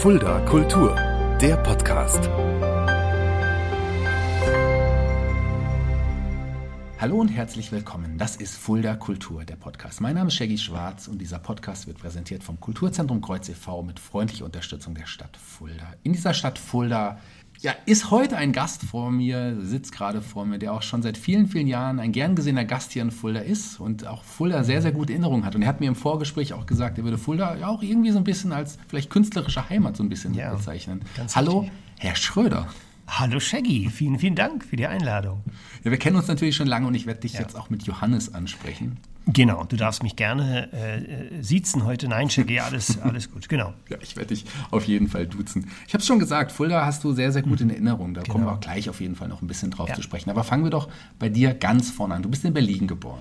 Fulda Kultur, der Podcast. Hallo und herzlich willkommen. Das ist Fulda Kultur, der Podcast. Mein Name ist Shaggy Schwarz und dieser Podcast wird präsentiert vom Kulturzentrum Kreuz e.V. mit freundlicher Unterstützung der Stadt Fulda. In dieser Stadt Fulda ja, ist heute ein Gast vor mir, sitzt gerade vor mir, der auch schon seit vielen, vielen Jahren ein gern gesehener Gast hier in Fulda ist und auch Fulda sehr, sehr gute Erinnerungen hat. Und er hat mir im Vorgespräch auch gesagt, er würde Fulda ja auch irgendwie so ein bisschen als vielleicht künstlerische Heimat so ein bisschen ja, bezeichnen. Hallo, richtig. Herr Schröder. Hallo Shaggy, vielen, vielen Dank für die Einladung. Ja, wir kennen uns natürlich schon lange und ich werde dich ja. jetzt auch mit Johannes ansprechen. Genau, du darfst mich gerne äh, siezen heute. Nein, Shaggy, alles, alles gut, genau. ja, ich werde dich auf jeden Fall duzen. Ich habe es schon gesagt, Fulda hast du sehr, sehr gut in Erinnerung. Da genau. kommen wir auch gleich auf jeden Fall noch ein bisschen drauf ja. zu sprechen. Aber fangen wir doch bei dir ganz vorne an. Du bist in Berlin geboren.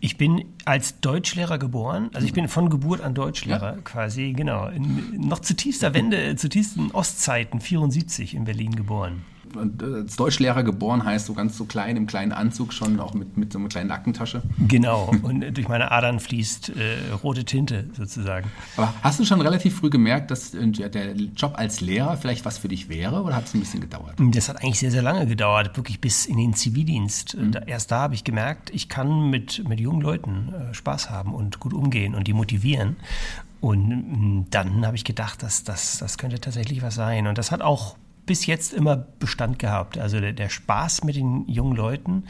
Ich bin als Deutschlehrer geboren, also ich bin von Geburt an Deutschlehrer ja. quasi, genau. In, noch zu tiefster Wende, zu tiefsten Ostzeiten, 74 in Berlin geboren als Deutschlehrer geboren heißt, so ganz so klein, im kleinen Anzug schon, auch mit, mit so einer kleinen Nackentasche. Genau, und durch meine Adern fließt äh, rote Tinte sozusagen. Aber hast du schon relativ früh gemerkt, dass äh, der Job als Lehrer vielleicht was für dich wäre oder hat es ein bisschen gedauert? Das hat eigentlich sehr, sehr lange gedauert, wirklich bis in den Zivildienst. Mhm. Erst da habe ich gemerkt, ich kann mit, mit jungen Leuten äh, Spaß haben und gut umgehen und die motivieren. Und mm, dann habe ich gedacht, dass das, das könnte tatsächlich was sein. Und das hat auch bis jetzt immer Bestand gehabt. Also der, der Spaß mit den jungen Leuten,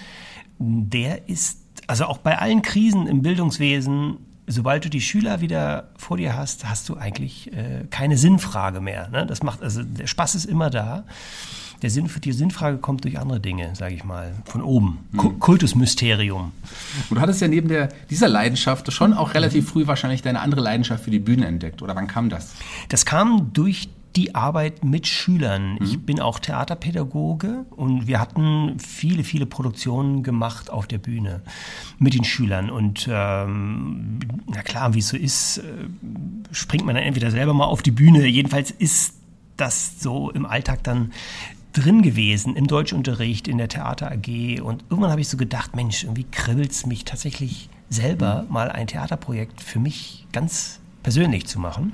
der ist, also auch bei allen Krisen im Bildungswesen, sobald du die Schüler wieder vor dir hast, hast du eigentlich äh, keine Sinnfrage mehr. Ne? Das macht, also der Spaß ist immer da. Der Sinn, die Sinnfrage kommt durch andere Dinge, sage ich mal, von oben. Mhm. Kultusmysterium. Und du hattest ja neben der, dieser Leidenschaft schon auch relativ früh wahrscheinlich deine andere Leidenschaft für die Bühne entdeckt. Oder wann kam das? Das kam durch die Arbeit mit Schülern. Mhm. Ich bin auch Theaterpädagoge und wir hatten viele, viele Produktionen gemacht auf der Bühne mit den Schülern. Und ähm, na klar, wie es so ist, äh, springt man dann entweder selber mal auf die Bühne. Jedenfalls ist das so im Alltag dann drin gewesen, im Deutschunterricht, in der Theater AG. Und irgendwann habe ich so gedacht, Mensch, irgendwie kribbelt es mich tatsächlich selber, mhm. mal ein Theaterprojekt für mich ganz persönlich zu machen.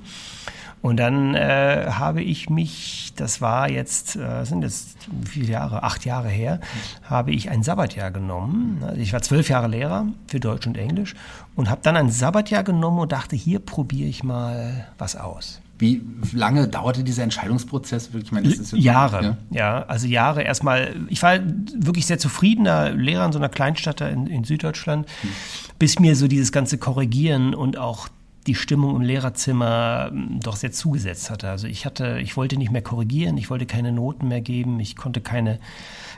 Und dann äh, habe ich mich, das war jetzt, äh, sind jetzt wie viele Jahre, acht Jahre her, habe ich ein Sabbatjahr genommen. Also ich war zwölf Jahre Lehrer für Deutsch und Englisch und habe dann ein Sabbatjahr genommen und dachte, hier probiere ich mal was aus. Wie lange dauerte dieser Entscheidungsprozess? Ich meine, Jahre, ja? ja? also Jahre erstmal. Ich war wirklich sehr zufriedener Lehrer in so einer Kleinstadt in, in Süddeutschland, hm. bis mir so dieses ganze Korrigieren und auch die Stimmung im Lehrerzimmer hm, doch sehr zugesetzt hatte. Also ich hatte, ich wollte nicht mehr korrigieren, ich wollte keine Noten mehr geben, ich konnte keine,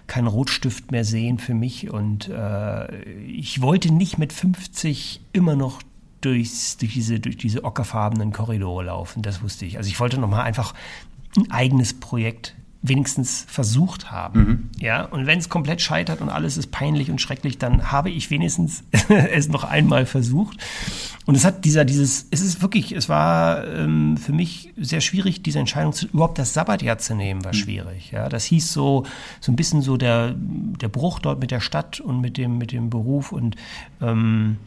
keinen Rotstift mehr sehen für mich und äh, ich wollte nicht mit 50 immer noch durchs, durch, diese, durch diese ockerfarbenen Korridore laufen, das wusste ich. Also ich wollte nochmal einfach ein eigenes Projekt wenigstens versucht haben. Mhm. Ja, und wenn es komplett scheitert und alles ist peinlich und schrecklich, dann habe ich wenigstens es noch einmal versucht. Und es hat dieser, dieses, es ist wirklich, es war ähm, für mich sehr schwierig, diese Entscheidung zu, überhaupt das Sabbatjahr zu nehmen, war mhm. schwierig. Ja, das hieß so, so ein bisschen so der, der Bruch dort mit der Stadt und mit dem, mit dem Beruf und ähm,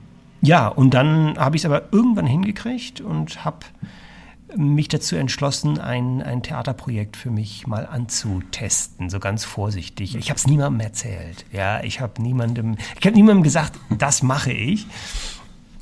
ja, und dann habe ich es aber irgendwann hingekriegt und habe mich dazu entschlossen, ein, ein Theaterprojekt für mich mal anzutesten, so ganz vorsichtig. Ich habe es niemandem erzählt. Ja, ich habe niemandem, ich habe niemandem gesagt, das mache ich.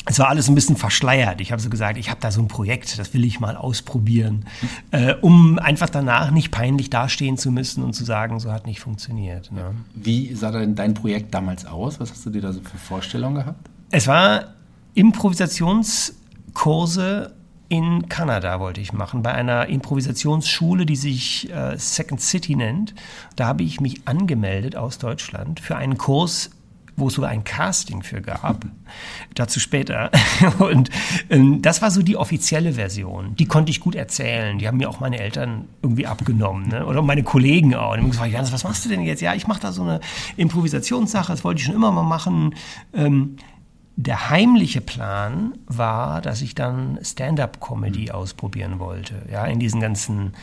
Es war alles ein bisschen verschleiert. Ich habe so gesagt, ich habe da so ein Projekt, das will ich mal ausprobieren, äh, um einfach danach nicht peinlich dastehen zu müssen und zu sagen, so hat nicht funktioniert. Ne? Wie sah denn dein Projekt damals aus? Was hast du dir da so für Vorstellungen gehabt? Es war Improvisationskurse in Kanada wollte ich machen, bei einer Improvisationsschule, die sich äh, Second City nennt. Da habe ich mich angemeldet aus Deutschland für einen Kurs wo es sogar ein Casting für gab. Dazu später. Und ähm, das war so die offizielle Version. Die konnte ich gut erzählen. Die haben mir auch meine Eltern irgendwie abgenommen. Ne? Oder meine Kollegen auch. Und haben gesagt, Janis, was machst du denn jetzt? Ja, ich mache da so eine Improvisationssache. Das wollte ich schon immer mal machen. Ähm, der heimliche Plan war, dass ich dann Stand-up-Comedy mhm. ausprobieren wollte. Ja, in diesen ganzen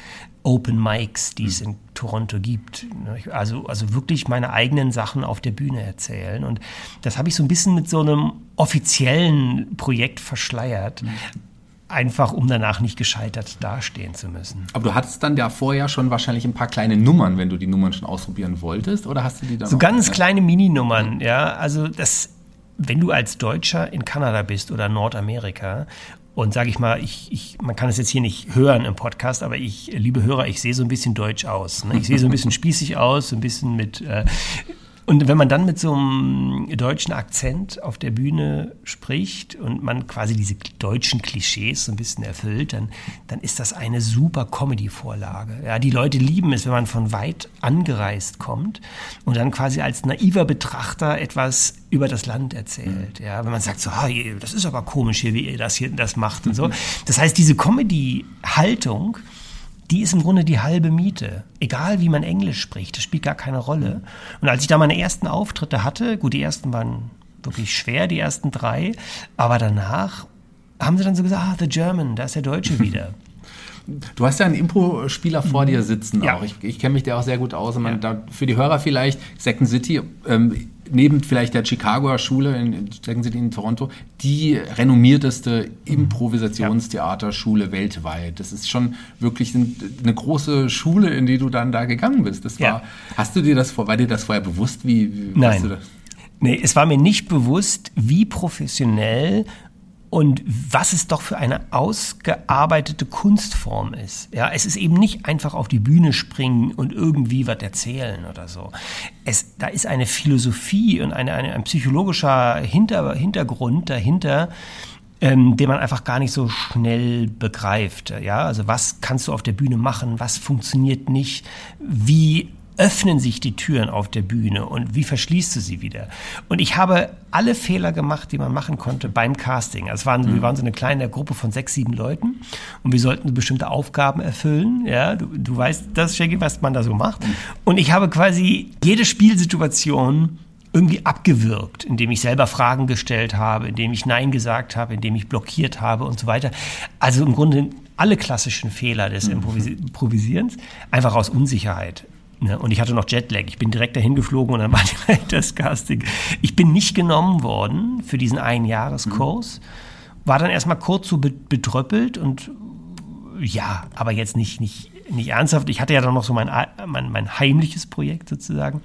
Open Mics, die es mhm. in Toronto gibt. Also, also wirklich meine eigenen Sachen auf der Bühne erzählen. Und das habe ich so ein bisschen mit so einem offiziellen Projekt verschleiert. Mhm. einfach um danach nicht gescheitert dastehen zu müssen. Aber du hattest dann ja vorher schon wahrscheinlich ein paar kleine Nummern, wenn du die Nummern schon ausprobieren wolltest, oder hast du die dann? So ganz kleine Mininummern, ja. Also das, wenn du als Deutscher in Kanada bist oder Nordamerika und sage ich mal, ich, ich, man kann es jetzt hier nicht hören im Podcast, aber ich, liebe Hörer, ich sehe so ein bisschen deutsch aus. Ne? Ich sehe so ein bisschen spießig aus, so ein bisschen mit äh, und wenn man dann mit so einem deutschen Akzent auf der Bühne spricht und man quasi diese deutschen Klischees so ein bisschen erfüllt, dann, dann ist das eine super Comedy-Vorlage. Ja, die Leute lieben es, wenn man von weit angereist kommt und dann quasi als naiver Betrachter etwas über das Land erzählt. Ja, wenn man sagt so, ah, das ist aber komisch hier, wie ihr das hier das macht und so. Das heißt, diese Comedy-Haltung, die ist im Grunde die halbe Miete. Egal wie man Englisch spricht, das spielt gar keine Rolle. Und als ich da meine ersten Auftritte hatte, gut, die ersten waren wirklich schwer, die ersten drei, aber danach haben sie dann so gesagt, ah, The German, da ist der Deutsche wieder. Du hast ja einen Impro-Spieler vor dir sitzen ja. auch. Ich, ich kenne mich da auch sehr gut aus. Man, ja. da, für die Hörer vielleicht, Second City, ähm, neben vielleicht der Chicagoer Schule in, Second City in Toronto, die renommierteste Improvisationstheaterschule ja. weltweit. Das ist schon wirklich eine große Schule, in die du dann da gegangen bist. Das war, Hast du dir das vor, war dir das vorher bewusst? Wie, wie Nein. Nee, es war mir nicht bewusst, wie professionell und was es doch für eine ausgearbeitete Kunstform ist. Ja, es ist eben nicht einfach auf die Bühne springen und irgendwie was erzählen oder so. Es, da ist eine Philosophie und eine, eine, ein psychologischer Hinter, Hintergrund dahinter, ähm, den man einfach gar nicht so schnell begreift. Ja, also was kannst du auf der Bühne machen? Was funktioniert nicht? Wie öffnen sich die Türen auf der Bühne und wie verschließt du sie wieder? Und ich habe alle Fehler gemacht, die man machen konnte beim Casting. Also waren, mhm. wir waren so eine kleine Gruppe von sechs, sieben Leuten und wir sollten bestimmte Aufgaben erfüllen. Ja, du, du weißt das, Shaggy, was man da so macht. Und ich habe quasi jede Spielsituation irgendwie abgewirkt, indem ich selber Fragen gestellt habe, indem ich Nein gesagt habe, indem ich blockiert habe und so weiter. Also im Grunde alle klassischen Fehler des mhm. Improvisierens, einfach aus Unsicherheit. Ne? Und ich hatte noch Jetlag. Ich bin direkt dahin geflogen und dann war direkt das Casting. Ich bin nicht genommen worden für diesen Einjahreskurs. War dann erstmal kurz so betröppelt und ja, aber jetzt nicht, nicht, nicht ernsthaft. Ich hatte ja dann noch so mein, mein, mein heimliches Projekt sozusagen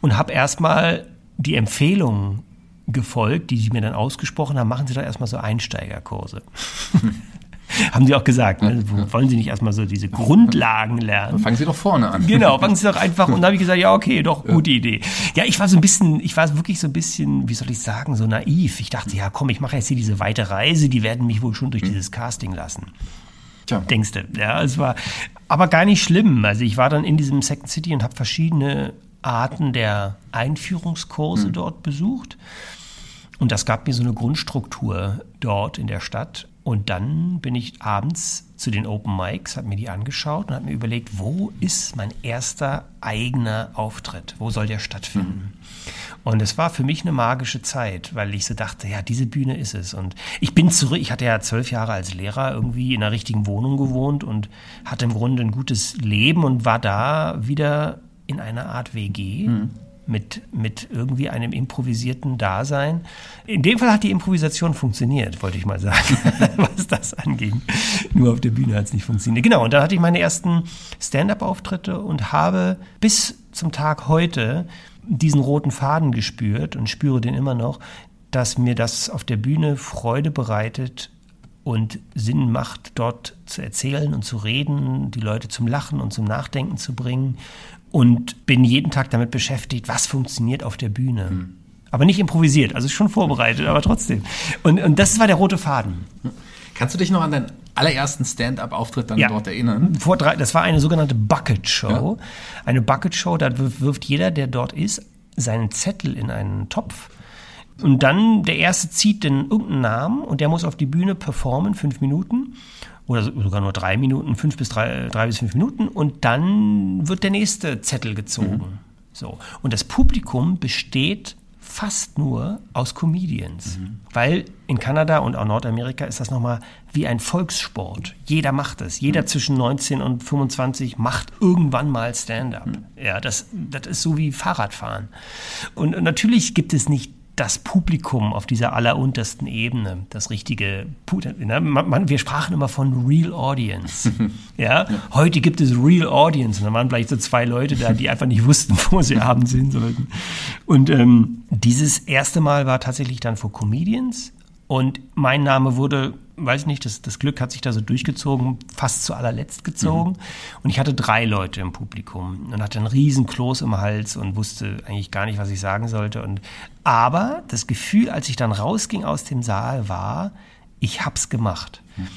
und habe erstmal die Empfehlungen gefolgt, die sie mir dann ausgesprochen haben. Machen Sie doch erstmal so Einsteigerkurse. Haben Sie auch gesagt, ne? wollen Sie nicht erstmal so diese Grundlagen lernen? Fangen Sie doch vorne an. Genau, fangen Sie doch einfach. Und da habe ich gesagt, ja, okay, doch, gute. Idee. Ja, ich war so ein bisschen, ich war wirklich so ein bisschen, wie soll ich sagen, so naiv. Ich dachte, ja, komm, ich mache jetzt hier diese weite Reise, die werden mich wohl schon durch mhm. dieses Casting lassen. Tja. Denkst du? Ja, es war aber gar nicht schlimm. Also ich war dann in diesem Second City und habe verschiedene Arten der Einführungskurse mhm. dort besucht. Und das gab mir so eine Grundstruktur dort in der Stadt. Und dann bin ich abends zu den Open Mics, habe mir die angeschaut und habe mir überlegt, wo ist mein erster eigener Auftritt? Wo soll der stattfinden? Mhm. Und es war für mich eine magische Zeit, weil ich so dachte, ja, diese Bühne ist es. Und ich bin zurück, ich hatte ja zwölf Jahre als Lehrer irgendwie in einer richtigen Wohnung gewohnt und hatte im Grunde ein gutes Leben und war da wieder in einer Art WG. Mhm mit, mit irgendwie einem improvisierten Dasein. In dem Fall hat die Improvisation funktioniert, wollte ich mal sagen, was das anging. Nur auf der Bühne hat es nicht funktioniert. Genau, und da hatte ich meine ersten Stand-up-Auftritte und habe bis zum Tag heute diesen roten Faden gespürt und spüre den immer noch, dass mir das auf der Bühne Freude bereitet und Sinn macht, dort zu erzählen und zu reden, die Leute zum Lachen und zum Nachdenken zu bringen und bin jeden Tag damit beschäftigt, was funktioniert auf der Bühne. Mhm. Aber nicht improvisiert, also schon vorbereitet, aber trotzdem. Und, und das war der rote Faden. Kannst du dich noch an deinen allerersten Stand-up-Auftritt dann ja. dort erinnern? Vor drei, das war eine sogenannte Bucket-Show. Ja. Eine Bucket-Show, da wirft jeder, der dort ist, seinen Zettel in einen Topf. Und dann der Erste zieht den irgendeinen Namen und der muss auf die Bühne performen, fünf Minuten oder sogar nur drei Minuten, fünf bis drei, drei bis fünf Minuten und dann wird der nächste Zettel gezogen. Mhm. So. Und das Publikum besteht fast nur aus Comedians. Mhm. Weil in Kanada und auch Nordamerika ist das nochmal wie ein Volkssport. Jeder macht es. Jeder mhm. zwischen 19 und 25 macht irgendwann mal Stand-up. Mhm. Ja, das, das ist so wie Fahrradfahren. Und, und natürlich gibt es nicht das Publikum auf dieser alleruntersten Ebene, das richtige, ne, man, man, wir sprachen immer von Real Audience. ja? ja? heute gibt es Real Audience und da waren vielleicht so zwei Leute da, die einfach nicht wussten, wo sie abends hin sollten. Und ähm, dieses erste Mal war tatsächlich dann vor Comedians und mein Name wurde weiß nicht, das, das Glück hat sich da so durchgezogen, fast zu allerletzt gezogen. Mhm. Und ich hatte drei Leute im Publikum und hatte einen riesen Kloß im Hals und wusste eigentlich gar nicht, was ich sagen sollte. Und, aber das Gefühl, als ich dann rausging aus dem Saal, war, ich hab's gemacht. Mhm.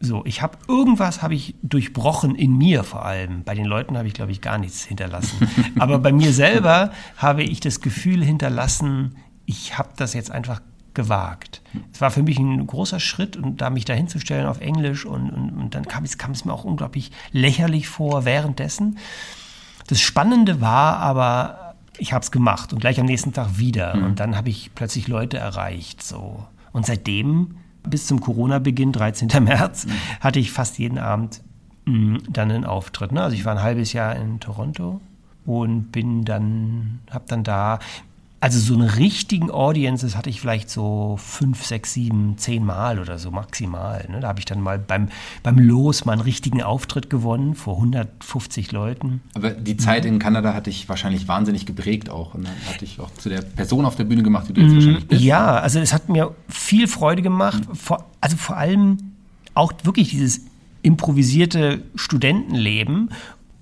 So, ich habe irgendwas habe ich durchbrochen in mir vor allem. Bei den Leuten habe ich glaube ich gar nichts hinterlassen. Aber bei mir selber habe ich das Gefühl hinterlassen, ich habe das jetzt einfach gewagt. Es war für mich ein großer Schritt und da mich da hinzustellen auf Englisch und, und, und dann kam es, kam es mir auch unglaublich lächerlich vor währenddessen. Das Spannende war aber, ich habe es gemacht und gleich am nächsten Tag wieder mhm. und dann habe ich plötzlich Leute erreicht. So. Und seitdem, bis zum Corona-Beginn, 13. März, mhm. hatte ich fast jeden Abend mh, mm, dann einen Auftritt. Ne? Also ich war ein halbes Jahr in Toronto und bin dann, habe dann da also so einen richtigen Audiences hatte ich vielleicht so fünf, sechs, sieben, zehn Mal oder so maximal. Ne? Da habe ich dann mal beim, beim Los mal einen richtigen Auftritt gewonnen vor 150 Leuten. Aber die Zeit in Kanada hatte ich wahrscheinlich wahnsinnig geprägt auch. Und dann hatte ich auch zu der Person auf der Bühne gemacht, die du jetzt mm, wahrscheinlich bist. Ja, also es hat mir viel Freude gemacht. Mhm. Vor, also vor allem auch wirklich dieses improvisierte Studentenleben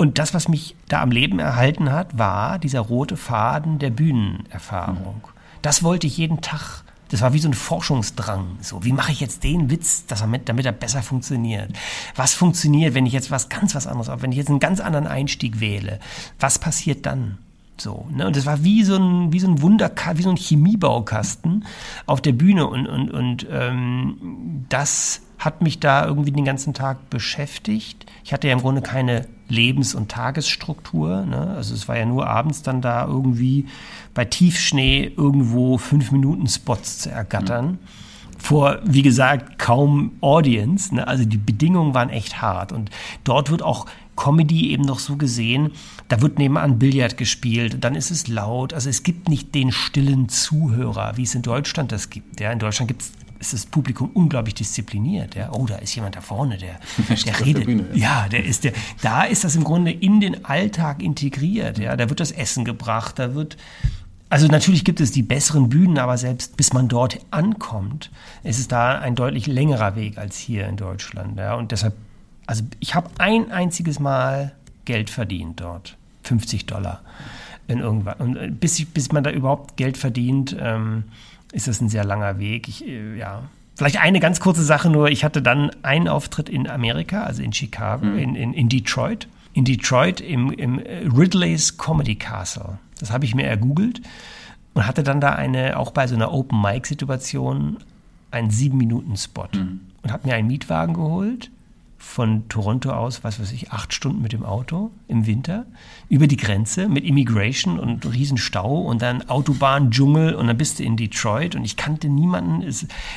und das, was mich da am Leben erhalten hat, war dieser rote Faden der Bühnenerfahrung. Mhm. Das wollte ich jeden Tag. Das war wie so ein Forschungsdrang. So, wie mache ich jetzt den Witz, dass er mit, damit er besser funktioniert? Was funktioniert, wenn ich jetzt was ganz was anderes, wenn ich jetzt einen ganz anderen Einstieg wähle? Was passiert dann? So, ne? Und das war wie so ein, wie so ein Wunder, wie so ein Chemiebaukasten auf der Bühne. Und, und, und ähm, das hat mich da irgendwie den ganzen Tag beschäftigt. Ich hatte ja im Grunde keine Lebens- und Tagesstruktur. Ne? Also es war ja nur abends dann da irgendwie bei Tiefschnee irgendwo fünf Minuten Spots zu ergattern. Mhm. Vor, wie gesagt, kaum Audience. Ne? Also die Bedingungen waren echt hart. Und dort wird auch Comedy eben noch so gesehen, da wird nebenan Billard gespielt, dann ist es laut. Also es gibt nicht den stillen Zuhörer, wie es in Deutschland das gibt. Ja, in Deutschland gibt es ist das Publikum unglaublich diszipliniert. Ja? Oh, da ist jemand da vorne, der, der redet. Der Bühne, ja. ja. der ist der. Da ist das im Grunde in den Alltag integriert. Ja? Da wird das Essen gebracht, da wird. Also natürlich gibt es die besseren Bühnen, aber selbst bis man dort ankommt, ist es da ein deutlich längerer Weg als hier in Deutschland. Ja? Und deshalb, also ich habe ein einziges Mal Geld verdient dort, 50 Dollar in irgendwann. Und äh, bis, bis man da überhaupt Geld verdient, ähm, ist das ein sehr langer Weg. Ich, äh, ja. Vielleicht eine ganz kurze Sache nur. Ich hatte dann einen Auftritt in Amerika, also in Chicago, mhm. in, in, in Detroit. In Detroit im, im Ridley's Comedy Castle. Das habe ich mir ergoogelt und hatte dann da eine, auch bei so einer Open-Mic-Situation, einen sieben Minuten Spot. Mhm. Und habe mir einen Mietwagen geholt von Toronto aus, was weiß ich, acht Stunden mit dem Auto im Winter über die Grenze mit Immigration und Riesenstau und dann Autobahn, Dschungel und dann bist du in Detroit und ich kannte niemanden.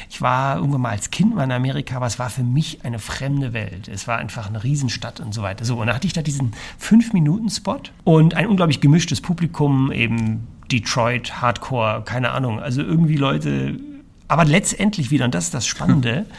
Ich war irgendwann mal als Kind mal in Amerika, aber es war für mich eine fremde Welt. Es war einfach eine Riesenstadt und so weiter. So, und dann hatte ich da diesen Fünf-Minuten-Spot und ein unglaublich gemischtes Publikum, eben Detroit, Hardcore, keine Ahnung, also irgendwie Leute, aber letztendlich wieder, und das ist das Spannende,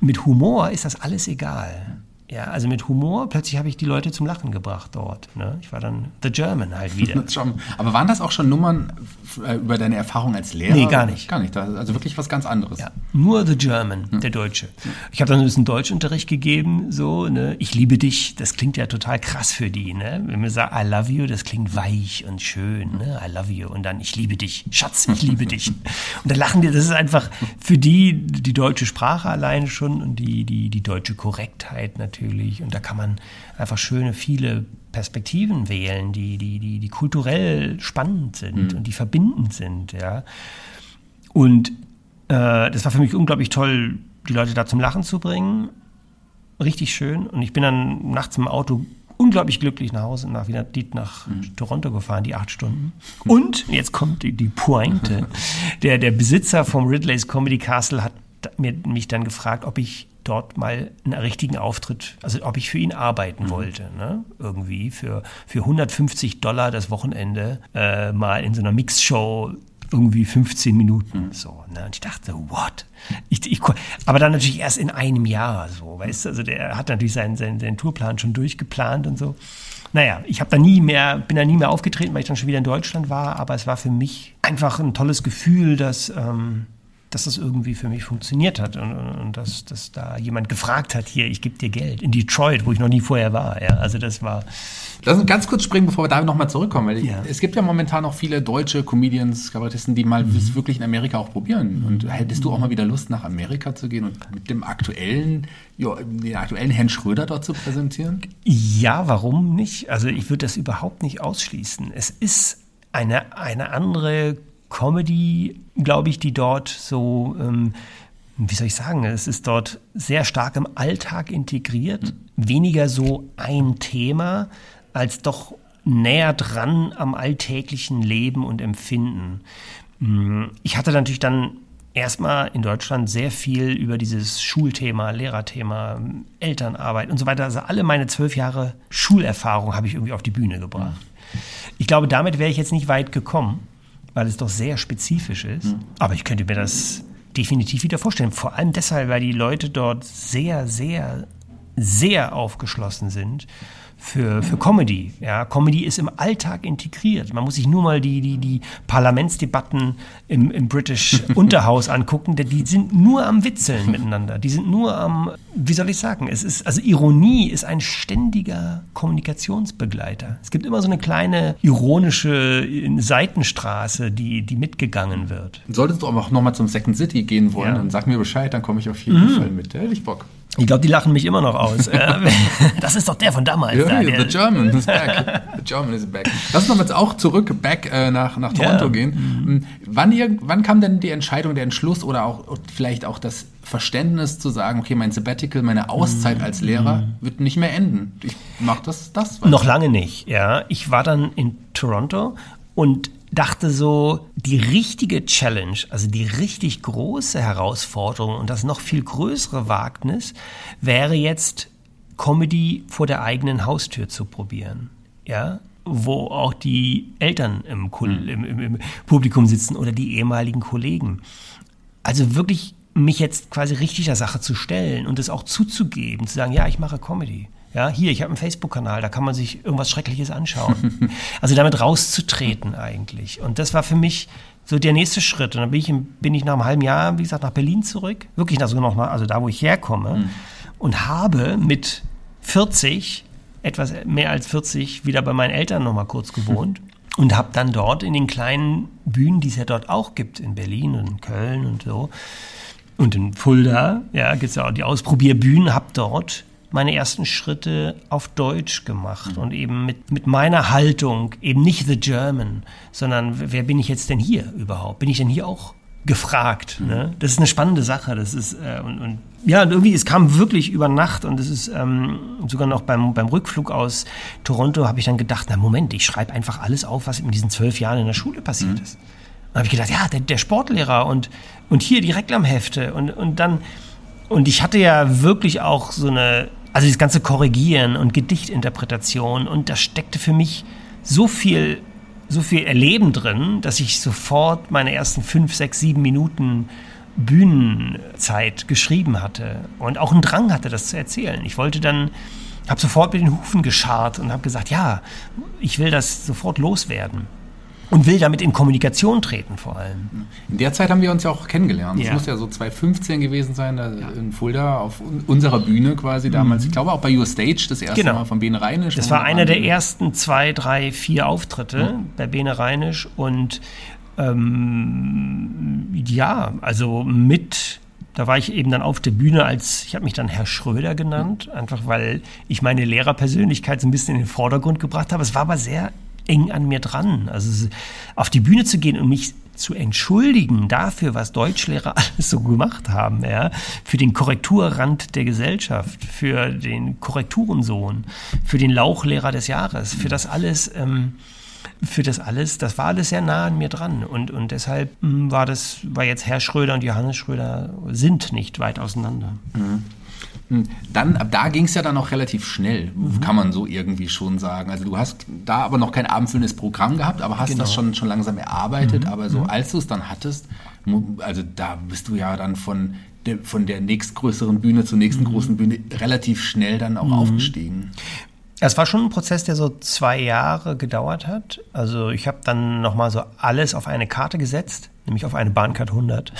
mit Humor ist das alles egal. Ja, also mit Humor, plötzlich habe ich die Leute zum Lachen gebracht dort. Ne? Ich war dann The German halt wieder. Aber waren das auch schon Nummern über deine Erfahrung als Lehrer? Nee, gar nicht. Gar nicht, also wirklich was ganz anderes. Ja, nur The German, hm. der Deutsche. Ich habe dann ein bisschen Deutschunterricht gegeben, so, ne? ich liebe dich, das klingt ja total krass für die. Ne? Wenn man sagt, I love you, das klingt weich und schön, ne? I love you. Und dann, ich liebe dich, Schatz, ich liebe dich. Und dann lachen die, das ist einfach für die die deutsche Sprache alleine schon und die, die, die deutsche Korrektheit natürlich natürlich. Und da kann man einfach schöne, viele Perspektiven wählen, die, die, die, die kulturell spannend sind mhm. und die verbindend sind. Ja. Und äh, das war für mich unglaublich toll, die Leute da zum Lachen zu bringen. Richtig schön. Und ich bin dann nachts im Auto unglaublich glücklich nach Hause nach, wieder nach mhm. Toronto gefahren, die acht Stunden. Und jetzt kommt die, die Pointe. Der, der Besitzer vom Ridley's Comedy Castle hat mir, mich dann gefragt, ob ich dort mal einen richtigen Auftritt, also ob ich für ihn arbeiten mhm. wollte, ne? irgendwie für, für 150 Dollar das Wochenende äh, mal in so einer Mixshow irgendwie 15 Minuten. Mhm. So, ne? Und ich dachte, what? Ich, ich, aber dann natürlich erst in einem Jahr so, weißt du? Also der hat natürlich seinen, seinen, seinen Tourplan schon durchgeplant und so. Naja, ich habe da nie mehr, bin da nie mehr aufgetreten, weil ich dann schon wieder in Deutschland war, aber es war für mich einfach ein tolles Gefühl, dass, ähm, dass das irgendwie für mich funktioniert hat und, und dass, dass da jemand gefragt hat, hier, ich gebe dir Geld. In Detroit, wo ich noch nie vorher war. Ja, also das war. Lass uns ganz kurz springen, bevor wir da nochmal zurückkommen, weil ja. es gibt ja momentan auch viele deutsche Comedians, Kabarettisten, die mal mhm. wirklich in Amerika auch probieren. Und hättest du auch mal wieder Lust, nach Amerika zu gehen und mit dem aktuellen, ja, den aktuellen Herrn Schröder dort zu präsentieren? Ja, warum nicht? Also ich würde das überhaupt nicht ausschließen. Es ist eine, eine andere Comedy, glaube ich, die dort so, ähm, wie soll ich sagen, es ist dort sehr stark im Alltag integriert, mhm. weniger so ein Thema, als doch näher dran am alltäglichen Leben und Empfinden. Hm, ich hatte natürlich dann erstmal in Deutschland sehr viel über dieses Schulthema, Lehrerthema, Elternarbeit und so weiter. Also alle meine zwölf Jahre Schulerfahrung habe ich irgendwie auf die Bühne gebracht. Mhm. Ich glaube, damit wäre ich jetzt nicht weit gekommen weil es doch sehr spezifisch ist. Mhm. Aber ich könnte mir das definitiv wieder vorstellen. Vor allem deshalb, weil die Leute dort sehr, sehr, sehr aufgeschlossen sind für, für Comedy. Ja, Comedy ist im Alltag integriert. Man muss sich nur mal die, die, die Parlamentsdebatten im, im British Unterhaus angucken. Die sind nur am Witzeln miteinander. Die sind nur am, wie soll ich sagen, es ist, also Ironie ist ein ständiger Kommunikationsbegleiter. Es gibt immer so eine kleine ironische Seitenstraße, die, die mitgegangen wird. Solltest du aber auch nochmal zum Second City gehen wollen, ja. dann sag mir Bescheid, dann komme ich auf jeden mhm. Fall mit. Da hätte ich Bock. Ich glaube, die lachen mich immer noch aus. das ist doch der von damals. Ja, da, the German is back. The German is back. Lass uns nochmal auch zurück, back äh, nach, nach Toronto ja. gehen. Mhm. Wann, ihr, wann kam denn die Entscheidung, der Entschluss oder auch vielleicht auch das Verständnis zu sagen, okay, mein Sabbatical, meine Auszeit mhm. als Lehrer wird nicht mehr enden. Ich mache das, das. Noch lange nicht, ja. Ich war dann in Toronto und dachte so, die richtige Challenge, also die richtig große Herausforderung und das noch viel größere Wagnis wäre jetzt Comedy vor der eigenen Haustür zu probieren. Ja, wo auch die Eltern im, hm. im, im, im Publikum sitzen oder die ehemaligen Kollegen. Also wirklich mich jetzt quasi richtig der Sache zu stellen und es auch zuzugeben, zu sagen, ja, ich mache Comedy. Ja, hier, ich habe einen Facebook-Kanal, da kann man sich irgendwas Schreckliches anschauen. also damit rauszutreten eigentlich. Und das war für mich so der nächste Schritt. Und dann bin ich, bin ich nach einem halben Jahr, wie gesagt, nach Berlin zurück. Wirklich also noch mal, also da, wo ich herkomme. Mhm. Und habe mit 40, etwas mehr als 40, wieder bei meinen Eltern noch mal kurz gewohnt. Mhm. Und habe dann dort in den kleinen Bühnen, die es ja dort auch gibt, in Berlin und in Köln und so, und in Fulda, ja, gibt es ja auch die Ausprobierbühnen, habe dort meine ersten Schritte auf Deutsch gemacht mhm. und eben mit, mit meiner Haltung, eben nicht The German, sondern wer bin ich jetzt denn hier überhaupt? Bin ich denn hier auch gefragt? Mhm. Ne? Das ist eine spannende Sache. Das ist, äh, und, und ja, und irgendwie, es kam wirklich über Nacht und es ist ähm, sogar noch beim, beim Rückflug aus Toronto habe ich dann gedacht, na Moment, ich schreibe einfach alles auf, was in diesen zwölf Jahren in der Schule passiert mhm. ist. Dann habe ich gedacht, ja, der, der Sportlehrer und, und hier die Reklamhefte und, und dann, und ich hatte ja wirklich auch so eine also das ganze Korrigieren und Gedichtinterpretation und da steckte für mich so viel, so viel Erleben drin, dass ich sofort meine ersten fünf, sechs, sieben Minuten Bühnenzeit geschrieben hatte und auch einen Drang hatte, das zu erzählen. Ich wollte dann, habe sofort mit den Hufen geschart und habe gesagt, ja, ich will das sofort loswerden und will damit in Kommunikation treten vor allem. In der Zeit haben wir uns ja auch kennengelernt. Es ja. muss ja so 2015 gewesen sein, da ja. in Fulda auf unserer Bühne quasi damals. Mhm. Ich glaube auch bei Your Stage das erste genau. Mal von Bene Reinisch. Das war einer der ersten zwei, drei, vier Auftritte mhm. bei Bene Reinisch und ähm, ja, also mit da war ich eben dann auf der Bühne als, ich habe mich dann Herr Schröder genannt, einfach weil ich meine Lehrerpersönlichkeit so ein bisschen in den Vordergrund gebracht habe. Es war aber sehr eng an mir dran. Also auf die Bühne zu gehen und mich zu entschuldigen dafür, was Deutschlehrer alles so gemacht haben, ja, für den Korrekturrand der Gesellschaft, für den Korrekturensohn, für den Lauchlehrer des Jahres, für das alles, ähm, für das alles, das war alles sehr nah an mir dran und, und deshalb hm, war das, war jetzt Herr Schröder und Johannes Schröder sind nicht weit auseinander. Mhm. Hm, dann, ab da ging es ja dann auch relativ schnell, mhm. kann man so irgendwie schon sagen. Also du hast da aber noch kein abendfüllendes Programm gehabt, aber hast genau. das schon, schon langsam erarbeitet. Mhm. Aber so mhm. als du es dann hattest, also da bist du ja dann von der, von der nächstgrößeren Bühne zur nächsten mhm. großen Bühne relativ schnell dann auch mhm. aufgestiegen. Es war schon ein Prozess, der so zwei Jahre gedauert hat. Also ich habe dann nochmal so alles auf eine Karte gesetzt, nämlich auf eine Bahncard 100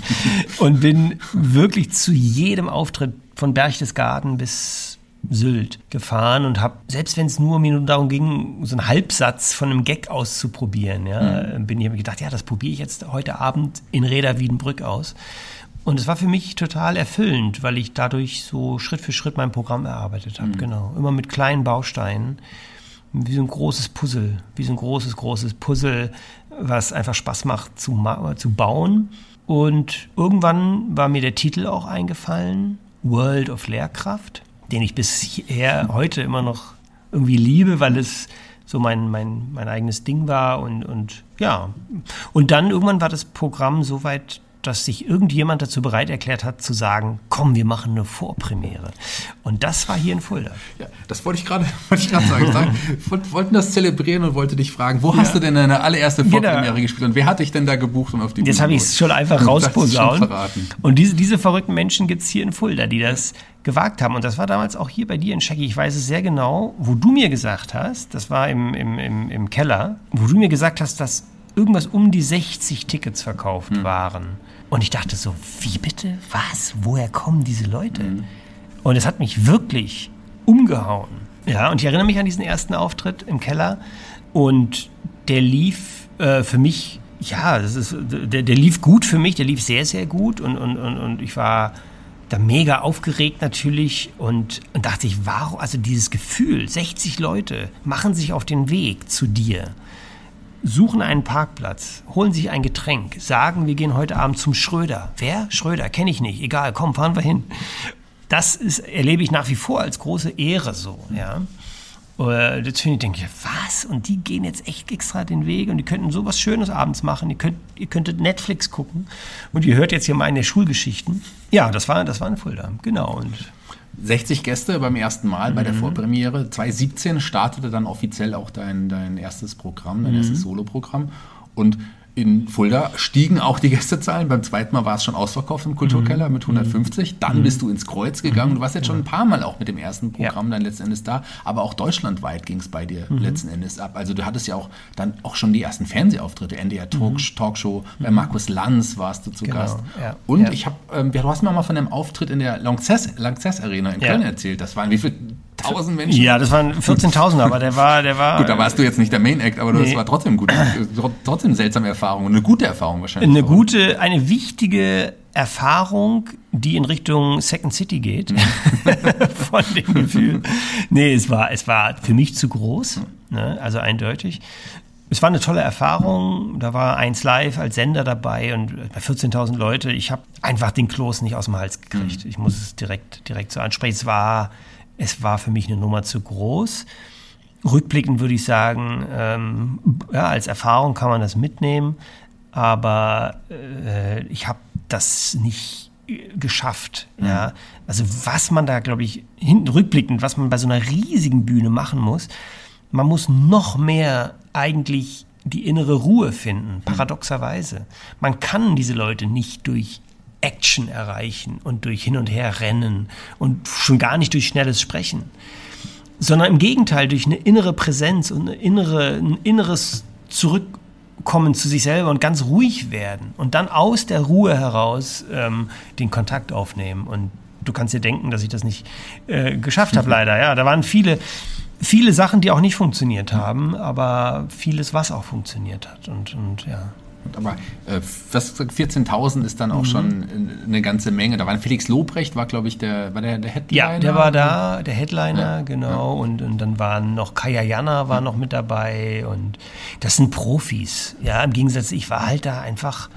und bin wirklich zu jedem Auftritt von Berchtesgaden bis Sylt gefahren und habe, selbst wenn es nur mir darum ging, so einen Halbsatz von einem Gag auszuprobieren, ja, mhm. bin ich gedacht, ja, das probiere ich jetzt heute Abend in Reda Wiedenbrück aus. Und es war für mich total erfüllend, weil ich dadurch so Schritt für Schritt mein Programm erarbeitet habe. Mhm. Genau. Immer mit kleinen Bausteinen. Wie so ein großes Puzzle. Wie so ein großes, großes Puzzle, was einfach Spaß macht zu, zu bauen. Und irgendwann war mir der Titel auch eingefallen. World of Lehrkraft, den ich bisher heute immer noch irgendwie liebe, weil es so mein, mein, mein eigenes Ding war und, und ja. Und dann irgendwann war das Programm so weit dass sich irgendjemand dazu bereit erklärt hat, zu sagen, komm, wir machen eine Vorpremiere. Und das war hier in Fulda. Ja, das wollte ich gerade sagen. Ich sagen, wollten das zelebrieren und wollte dich fragen, wo ja. hast du denn deine allererste genau. Vorpremiere genau. gespielt und wer hat dich denn da gebucht und auf die Jetzt habe ich es schon einfach rausposaunt. Und diese, diese verrückten Menschen gibt es hier in Fulda, die das gewagt haben. Und das war damals auch hier bei dir in Shaggy. Ich weiß es sehr genau, wo du mir gesagt hast, das war im, im, im, im Keller, wo du mir gesagt hast, dass irgendwas um die 60 Tickets verkauft hm. waren. Und ich dachte so, wie bitte? Was? Woher kommen diese Leute? Mhm. Und es hat mich wirklich umgehauen. Ja, und ich erinnere mich an diesen ersten Auftritt im Keller. Und der lief äh, für mich, ja, das ist, der, der lief gut für mich, der lief sehr, sehr gut. Und, und, und, und ich war da mega aufgeregt natürlich und, und dachte ich, warum, also dieses Gefühl, 60 Leute machen sich auf den Weg zu dir suchen einen Parkplatz, holen sich ein Getränk, sagen, wir gehen heute Abend zum Schröder. Wer? Schröder, kenne ich nicht. Egal, komm, fahren wir hin. Das ist, erlebe ich nach wie vor als große Ehre so, ja. Jetzt finde ich, denke ich, was? Und die gehen jetzt echt extra den Weg und die könnten sowas Schönes abends machen. Ihr, könnt, ihr könntet Netflix gucken und ihr hört jetzt hier meine Schulgeschichten. Ja, das war, das war in Fulda, genau. Und 60 Gäste beim ersten Mal mhm. bei der mhm. Vorpremiere. 2017 startete dann offiziell auch dein, dein erstes Programm, dein mhm. erstes Soloprogramm. Und in Fulda stiegen auch die Gästezahlen. Beim zweiten Mal war es schon ausverkauft im Kulturkeller mhm. mit 150. Dann mhm. bist du ins Kreuz gegangen. Du warst jetzt schon ein paar Mal auch mit dem ersten Programm ja. dann letzten Endes da. Aber auch deutschlandweit ging es bei dir mhm. letzten Endes ab. Also du hattest ja auch dann auch schon die ersten Fernsehauftritte. NDR Talk, mhm. Talkshow. Bei mhm. Markus Lanz warst du zu genau. Gast. Ja. Und ja. ich habe, ähm, du hast mir mal von dem Auftritt in der Lanxess, Lanxess Arena in Köln erzählt. Das waren wie viel 1000 Menschen? Ja, das waren 14.000, aber der war, der war. gut, da warst du jetzt nicht der Main Act, aber nee. das war trotzdem gut. trotzdem seltsame Erfahrung, eine gute Erfahrung wahrscheinlich. Eine gute, eine wichtige Erfahrung, die in Richtung Second City geht, von dem Gefühl. Nee, es war, es war für mich zu groß, ne? also eindeutig. Es war eine tolle Erfahrung. Da war eins live als Sender dabei und bei 14.000 Leute. Ich habe einfach den Kloß nicht aus dem Hals gekriegt. Mhm. Ich muss es direkt, direkt so ansprechen. Es war es war für mich eine Nummer zu groß. Rückblickend würde ich sagen, ähm, ja, als Erfahrung kann man das mitnehmen, aber äh, ich habe das nicht geschafft. Mhm. Ja. Also was man da, glaube ich, hinten rückblickend, was man bei so einer riesigen Bühne machen muss, man muss noch mehr eigentlich die innere Ruhe finden, mhm. paradoxerweise. Man kann diese Leute nicht durch Action erreichen und durch Hin und Her rennen und schon gar nicht durch schnelles Sprechen, sondern im Gegenteil durch eine innere Präsenz und eine innere, ein inneres Zurückkommen zu sich selber und ganz ruhig werden und dann aus der Ruhe heraus ähm, den Kontakt aufnehmen. Und du kannst dir denken, dass ich das nicht äh, geschafft habe, leider. Ja, da waren viele, viele Sachen, die auch nicht funktioniert haben, aber vieles, was auch funktioniert hat. Und, und ja. Aber äh, 14.000 ist dann auch mhm. schon eine ganze Menge. Da war Felix Lobrecht, war glaube ich der, war der, der Headliner. Ja, der war da, der Headliner, ja. genau. Ja. Und, und dann waren noch Kaya Jana war ja. noch mit dabei und das sind Profis. Ja, im Gegensatz, ich war halt da einfach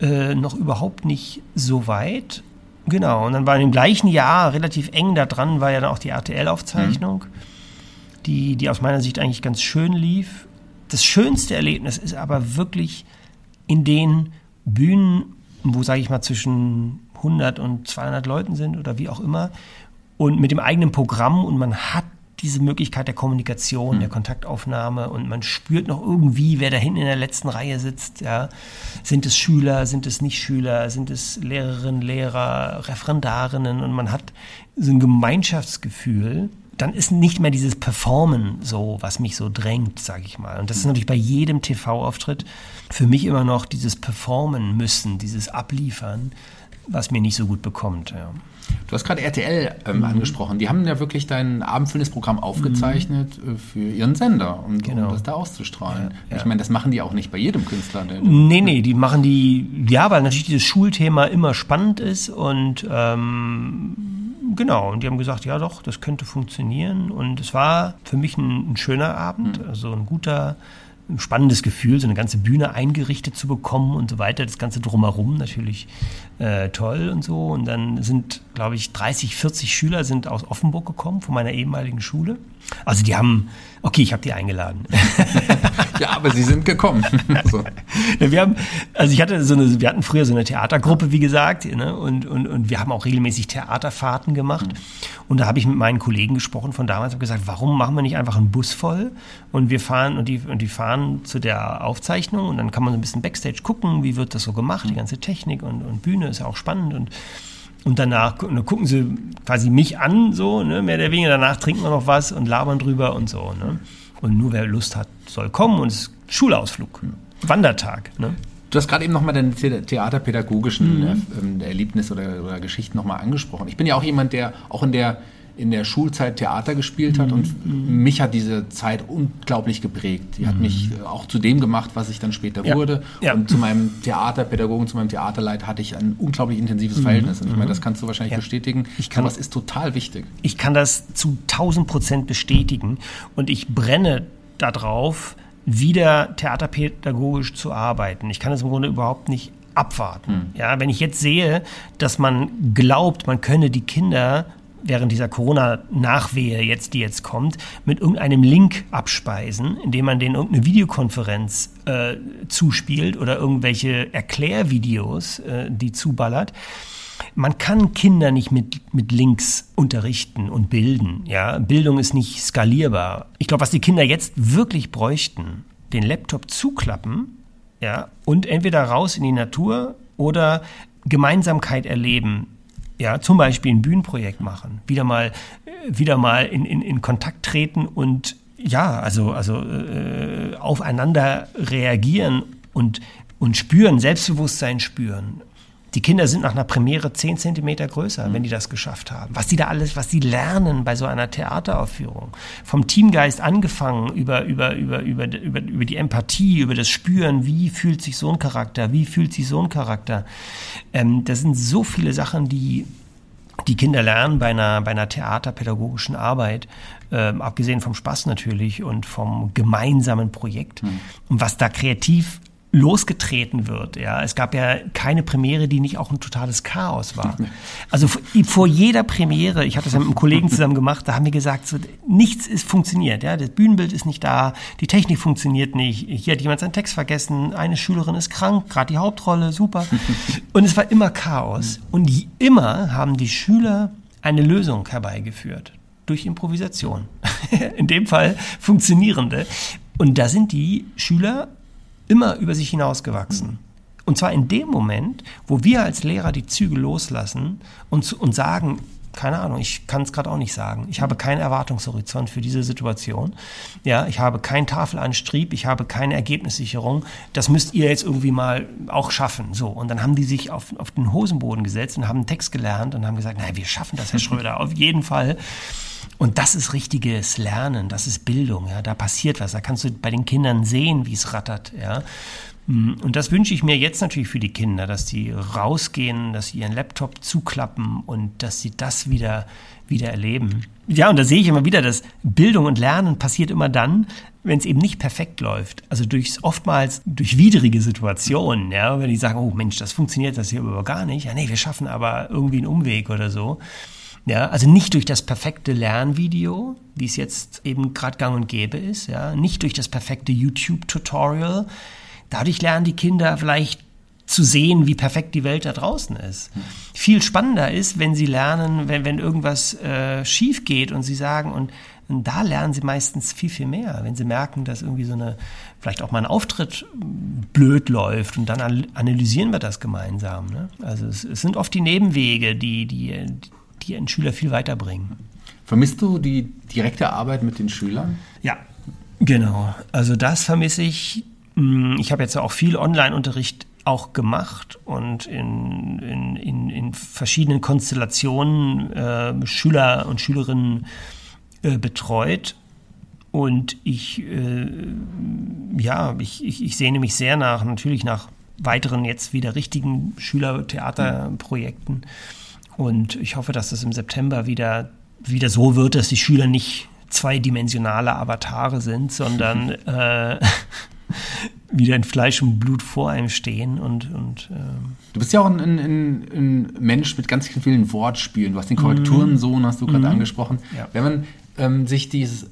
äh, noch überhaupt nicht so weit. Genau. Und dann war im gleichen Jahr relativ eng da dran, war ja dann auch die RTL-Aufzeichnung, mhm. die, die aus meiner Sicht eigentlich ganz schön lief. Das schönste Erlebnis ist aber wirklich in den Bühnen, wo, sage ich mal, zwischen 100 und 200 Leuten sind oder wie auch immer und mit dem eigenen Programm und man hat diese Möglichkeit der Kommunikation, mhm. der Kontaktaufnahme und man spürt noch irgendwie, wer da hinten in der letzten Reihe sitzt. Ja. Sind es Schüler, sind es nicht Schüler, sind es Lehrerinnen, Lehrer, Referendarinnen und man hat so ein Gemeinschaftsgefühl. Dann ist nicht mehr dieses Performen so, was mich so drängt, sage ich mal. Und das ist natürlich bei jedem TV-Auftritt für mich immer noch dieses Performen müssen, dieses Abliefern, was mir nicht so gut bekommt. Ja. Du hast gerade RTL ähm, mhm. angesprochen. Die haben ja wirklich dein abendfüllendes Programm aufgezeichnet mhm. für ihren Sender, um, genau. um das da auszustrahlen. Ja, ich meine, das machen die auch nicht bei jedem Künstler. nee, nee, die machen die, ja, weil natürlich dieses Schulthema immer spannend ist und ähm, genau, und die haben gesagt, ja doch, das könnte funktionieren. Und es war für mich ein, ein schöner Abend, mhm. also ein guter ein spannendes Gefühl, so eine ganze Bühne eingerichtet zu bekommen und so weiter. Das Ganze drumherum natürlich äh, toll und so. Und dann sind, glaube ich, 30, 40 Schüler sind aus Offenburg gekommen, von meiner ehemaligen Schule. Also die haben, okay, ich habe die eingeladen. ja, aber sie sind gekommen. so. wir haben, also ich hatte so eine, wir hatten früher so eine Theatergruppe, wie gesagt, ne, und, und, und wir haben auch regelmäßig Theaterfahrten gemacht. Mhm. Und da habe ich mit meinen Kollegen gesprochen von damals und gesagt, warum machen wir nicht einfach einen Bus voll und wir fahren und die, und die fahren zu der Aufzeichnung und dann kann man so ein bisschen Backstage gucken, wie wird das so gemacht, die ganze Technik und, und Bühne ist ja auch spannend und und danach und gucken sie quasi mich an, so, ne, mehr oder weniger. Danach trinken wir noch was und labern drüber und so. Ne? Und nur wer Lust hat, soll kommen und es ist Schulausflug, Wandertag. Ne? Du hast gerade eben nochmal deine theaterpädagogischen mhm. äh, Erlebnisse oder, oder Geschichten nochmal angesprochen. Ich bin ja auch jemand, der auch in der in der Schulzeit Theater gespielt hat und mhm. mich hat diese Zeit unglaublich geprägt. Die hat mhm. mich auch zu dem gemacht, was ich dann später ja. wurde. Ja. Und zu meinem Theaterpädagogen, zu meinem Theaterleiter hatte ich ein unglaublich intensives mhm. Verhältnis. Und ich meine, das kannst du wahrscheinlich ja. bestätigen. Ich kann, das ist total wichtig. Ich kann das zu 1000 Prozent bestätigen und ich brenne darauf, wieder theaterpädagogisch zu arbeiten. Ich kann es im Grunde überhaupt nicht abwarten. Hm. Ja, wenn ich jetzt sehe, dass man glaubt, man könne die Kinder während dieser Corona-Nachwehe jetzt, die jetzt kommt, mit irgendeinem Link abspeisen, indem man denen irgendeine Videokonferenz äh, zuspielt oder irgendwelche Erklärvideos, äh, die zuballert. Man kann Kinder nicht mit, mit Links unterrichten und bilden. Ja? Bildung ist nicht skalierbar. Ich glaube, was die Kinder jetzt wirklich bräuchten, den Laptop zuklappen ja, und entweder raus in die Natur oder Gemeinsamkeit erleben ja, zum Beispiel ein Bühnenprojekt machen, wieder mal, wieder mal in, in, in Kontakt treten und ja, also, also äh, aufeinander reagieren und, und spüren, Selbstbewusstsein spüren. Die Kinder sind nach einer Premiere zehn Zentimeter größer, mhm. wenn die das geschafft haben. Was die da alles, was sie lernen bei so einer Theateraufführung. Vom Teamgeist angefangen, über, über, über, über, über, über die Empathie, über das Spüren, wie fühlt sich so ein Charakter, wie fühlt sich so ein Charakter. Ähm, das sind so viele Sachen, die die Kinder lernen bei einer, bei einer theaterpädagogischen Arbeit, ähm, abgesehen vom Spaß natürlich und vom gemeinsamen Projekt. Mhm. Und was da kreativ losgetreten wird. Ja, es gab ja keine Premiere, die nicht auch ein totales Chaos war. Also vor jeder Premiere, ich hatte das ja mit einem Kollegen zusammen gemacht, da haben wir gesagt, so, nichts ist funktioniert. Ja, das Bühnenbild ist nicht da, die Technik funktioniert nicht. Hier hat jemand seinen Text vergessen, eine Schülerin ist krank, gerade die Hauptrolle, super. Und es war immer Chaos. Und immer haben die Schüler eine Lösung herbeigeführt durch Improvisation. In dem Fall funktionierende. Und da sind die Schüler immer über sich hinausgewachsen. Und zwar in dem Moment, wo wir als Lehrer die Züge loslassen und, und sagen, keine Ahnung, ich kann es gerade auch nicht sagen. Ich habe keinen Erwartungshorizont für diese Situation. Ja, ich habe keinen Tafelanstrieb, ich habe keine Ergebnissicherung. Das müsst ihr jetzt irgendwie mal auch schaffen. So. Und dann haben die sich auf, auf den Hosenboden gesetzt und haben einen Text gelernt und haben gesagt, nein, wir schaffen das, Herr Schröder, auf jeden Fall. Und das ist richtiges Lernen, das ist Bildung, ja, da passiert was, da kannst du bei den Kindern sehen, wie es rattert, ja. Mm, und das wünsche ich mir jetzt natürlich für die Kinder, dass die rausgehen, dass sie ihren Laptop zuklappen und dass sie das wieder, wieder erleben. Ja, und da sehe ich immer wieder, dass Bildung und Lernen passiert immer dann, wenn es eben nicht perfekt läuft. Also durch, oftmals durch widrige Situationen, ja, wenn die sagen, oh Mensch, das funktioniert das hier aber gar nicht. Ja, nee, wir schaffen aber irgendwie einen Umweg oder so. Ja, also nicht durch das perfekte Lernvideo, wie es jetzt eben gerade gang und gäbe ist, ja, nicht durch das perfekte YouTube-Tutorial. Dadurch lernen die Kinder vielleicht zu sehen, wie perfekt die Welt da draußen ist. Viel spannender ist, wenn sie lernen, wenn, wenn irgendwas äh, schief geht und sie sagen, und, und da lernen sie meistens viel, viel mehr, wenn sie merken, dass irgendwie so eine, vielleicht auch mal ein Auftritt blöd läuft und dann analysieren wir das gemeinsam. Ne? Also es, es, sind oft die Nebenwege, die, die, die einen Schüler viel weiterbringen. Vermisst du die direkte Arbeit mit den Schülern? Ja, genau. Also das vermisse ich. Hm, ich habe jetzt auch viel Online-Unterricht auch gemacht und in, in, in, in verschiedenen Konstellationen äh, Schüler und Schülerinnen äh, betreut. Und ich, äh, ja, ich, ich, ich sehne mich sehr nach, natürlich nach weiteren jetzt wieder richtigen Schülertheaterprojekten. Und ich hoffe, dass das im September wieder, wieder so wird, dass die Schüler nicht zweidimensionale Avatare sind, sondern äh, wieder in Fleisch und Blut vor einem stehen und. und ähm du bist ja auch ein, ein, ein, Mensch mit ganz vielen Wortspielen. Du hast den Korrekturensohn, hast du gerade mm. angesprochen. Ja. Wenn man ähm, sich dieses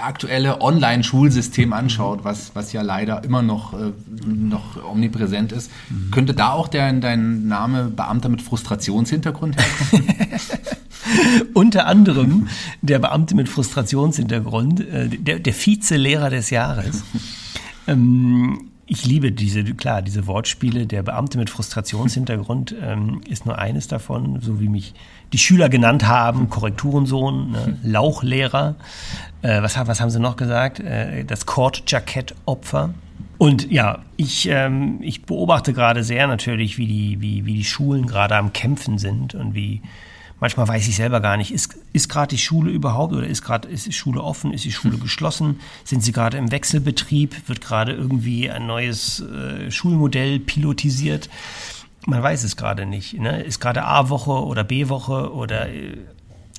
aktuelle Online-Schulsystem anschaut, was, was ja leider immer noch, äh, noch omnipräsent ist, mhm. könnte da auch der, dein Name Beamter mit Frustrationshintergrund herkommen? Unter anderem der Beamte mit Frustrationshintergrund, äh, der, der Vize-Lehrer des Jahres. Ähm, ich liebe diese, klar, diese Wortspiele. Der Beamte mit Frustrationshintergrund ähm, ist nur eines davon, so wie mich die Schüler genannt haben. Korrekturensohn, ne? Lauchlehrer. Äh, was, was haben sie noch gesagt? Äh, das Kordjackett-Opfer. Und ja, ich, ähm, ich beobachte gerade sehr natürlich, wie die, wie, wie die Schulen gerade am Kämpfen sind und wie Manchmal weiß ich selber gar nicht, ist, ist gerade die Schule überhaupt oder ist gerade ist die Schule offen, ist die Schule geschlossen? Sind sie gerade im Wechselbetrieb? Wird gerade irgendwie ein neues äh, Schulmodell pilotisiert? Man weiß es gerade nicht. Ne? Ist gerade A-Woche oder B-Woche oder äh,